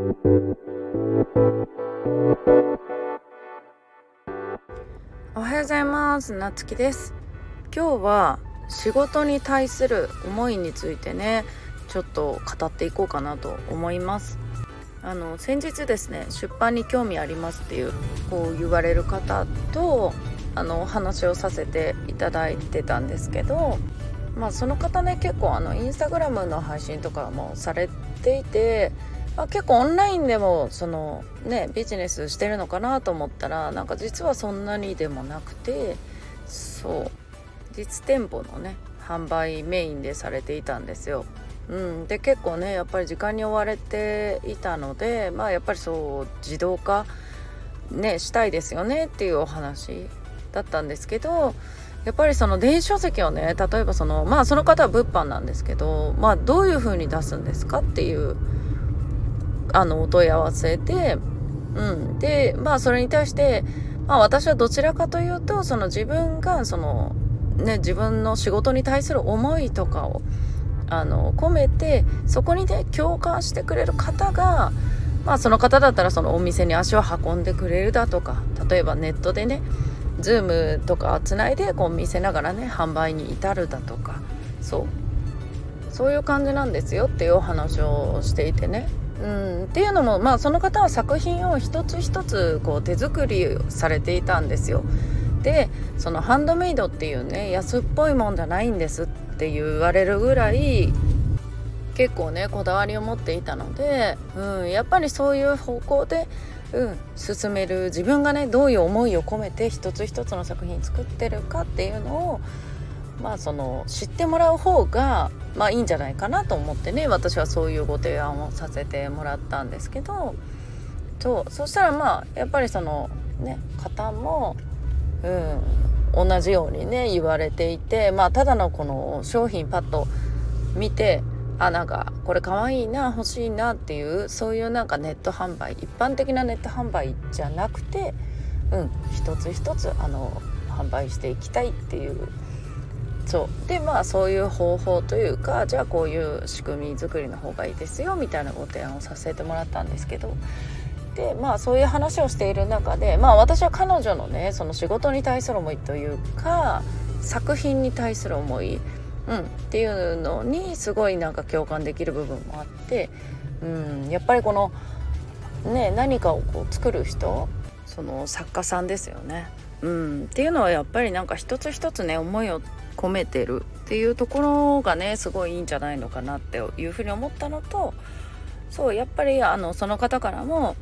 おはようございます。なつきです。今日は仕事に対する思いについてねちょっと語っていこうかなと思います。あの先日ですね出版に興味ありますっていうこう言われる方とあのお話をさせていただいてたんですけどまあその方ね結構あのインスタグラムの配信とかもされていて、あ、結構オンラインでもそのねビジネスしてるのかなと思ったらなんか実はそんなにでもなくてそう実店舗のね販売メインでされていたんですよ。うん、で結構ねやっぱり時間に追われていたのでまあやっぱりそう自動化ねしたいですよねっていうお話だったんですけどやっぱりその電子書籍をね例えばそのまあその方は物販なんですけどまあどういう風に出すんですかっていうあのお問い合わせで、うん、でまあそれに対して、まあ、私はどちらかというとその自分がそのね自分の仕事に対する思いとかをあの込めてそこにね共感してくれる方がまあその方だったらそのお店に足を運んでくれるだとか例えばネットでね Zoom とかつないでこう見せながらね販売に至るだとかそうそういう感じなんですよっていうお話をしていてね。うん、っていうのも、まあ、その方は作品を一つ一つこう手作りされていたんですよ。でそのハンドメイドっていうね安っぽいもんじゃないんですって言われるぐらい結構ねこだわりを持っていたので、うん、やっぱりそういう方向でうん、進める自分がねどういう思いを込めて一つ一つの作品作ってるかっていうのをまあその知ってもらう方がまあいいんじゃないかなと思ってね私はそういうご提案をさせてもらったんですけどそうそしたらまあやっぱりそのね方も、うん、同じようにね言われていてまあただのこの商品パッと見てあなんかこれかわいいな欲しいなっていうそういうなんかネット販売一般的なネット販売じゃなくてうん一つ一つあの販売していきたいっていうそう。でまあそういう方法というかじゃあこういう仕組み作りの方がいいですよみたいなご提案をさせてもらったんですけど。でまあそういう話をしている中でまあ私は彼女のねその仕事に対する思いというか作品に対する思いうん、っていうのにすごいなんか共感できる部分もあって、うん、やっぱりこのね何かをこう作る人その作家さんですよね、うん、っていうのはやっぱりなんか一つ一つね思いを込めてるっていうところがねすごいいいんじゃないのかなっていうふうに思ったのとそうやっぱりあのその方からも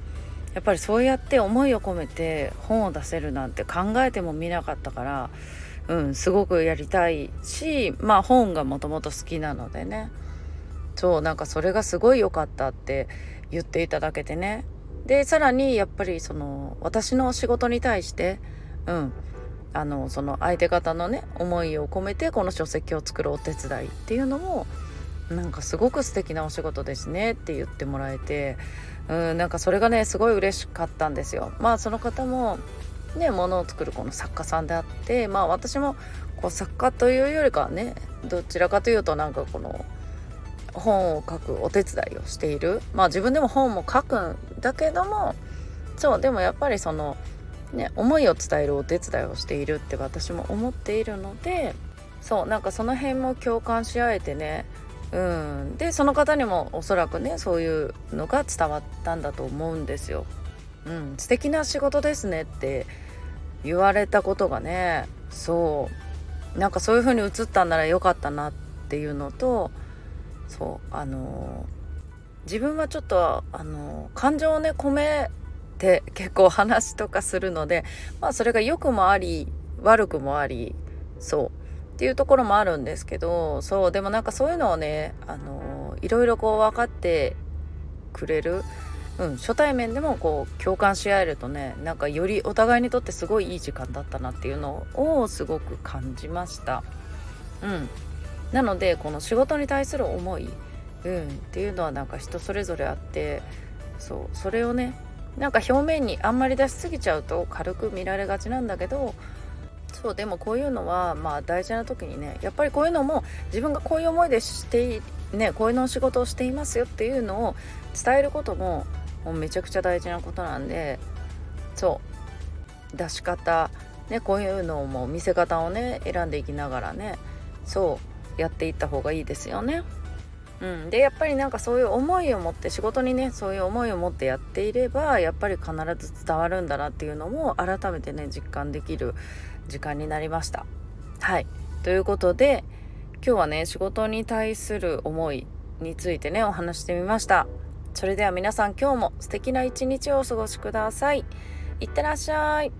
やっぱりそうやって思いを込めて本を出せるなんて考えてもみなかったからうん、すごくやりたいしまあ本がもともと好きなのでね。そうなんかそれがすごい良かったって言っていただけてね。でさらにやっぱりその私の仕事に対してうんあのその相手方のね思いを込めてこの書籍を作るお手伝いっていうのもなんかすごく素敵なお仕事ですねって言ってもらえてうんなんかそれがねすごい嬉しかったんですよ。まあその方もねものを作るこの作家さんであってまあ私もこう作家というよりかはねどちらかというとなんかこの本を書くお手伝いをしている。まあ自分でも本も書くんだけどもそうでもやっぱりそのね思いを伝えるお手伝いをしているって私も思っているのでそうなんかその辺も共感し合えてねうんでその方にもおそらくねそういうのが伝わったんだと思うんですよ。うん、素敵な仕事ですねって言われたことがねそうなんかそういう風に映ったんならよかったなっていうのとそうあの自分はちょっとあの感情をね込めて結構話とかするのでまあそれが良くもあり悪くもありそう。っていうところもあるんですけどそう。でもなんかそういうのをねあのいろいろこう分かってくれるうん、初対面でもこう共感し合えるとねなんかよりお互いにとってすごいいい時間だったなっていうのをすごく感じました。うん、なのでこの仕事に対する思い、うん、っていうのはなんか人それぞれあってそう。それをねなんか表面にあんまり出しすぎちゃうと軽く見られがちなんだけどそうでもこういうのはまあ大事な時にねやっぱりこういうのも自分がこういう思いでしてねこういうのお仕事をしていますよっていうのを伝えることももうめちゃくちゃ大事なことなんでそう出し方ねこういうのも見せ方をね選んでいきながらねそうやっていった方がいいですよね。うん、でやっぱりなんかそういう思いを持って仕事にねそういう思いを持ってやっていればやっぱり必ず伝わるんだなっていうのも改めてね実感できる時間になりました。はいということで今日はね仕事に対する思いについてねお話してみました。それでは皆さん今日も素敵な一日をお過ごしください。いってらっしゃい。